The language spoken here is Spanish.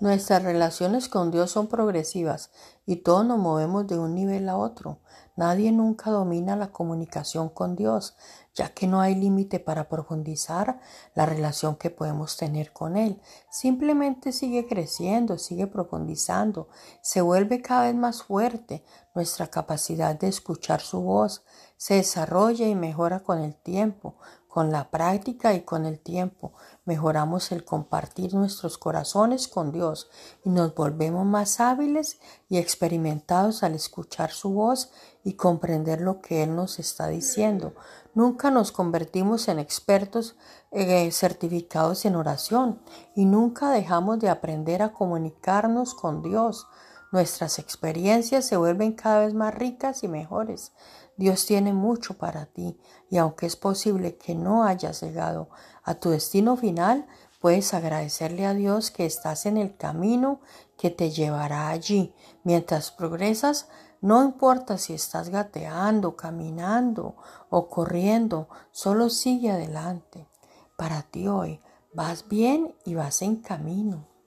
Nuestras relaciones con Dios son progresivas y todos nos movemos de un nivel a otro. Nadie nunca domina la comunicación con Dios, ya que no hay límite para profundizar la relación que podemos tener con Él. Simplemente sigue creciendo, sigue profundizando, se vuelve cada vez más fuerte nuestra capacidad de escuchar su voz, se desarrolla y mejora con el tiempo, con la práctica y con el tiempo. Mejoramos el compartir nuestros corazones con Dios y nos volvemos más hábiles y experimentados al escuchar su voz y comprender lo que Él nos está diciendo. Nunca nos convertimos en expertos eh, certificados en oración y nunca dejamos de aprender a comunicarnos con Dios. Nuestras experiencias se vuelven cada vez más ricas y mejores. Dios tiene mucho para ti y aunque es posible que no hayas llegado a tu destino final, puedes agradecerle a Dios que estás en el camino que te llevará allí. Mientras progresas, no importa si estás gateando, caminando o corriendo, solo sigue adelante. Para ti hoy vas bien y vas en camino.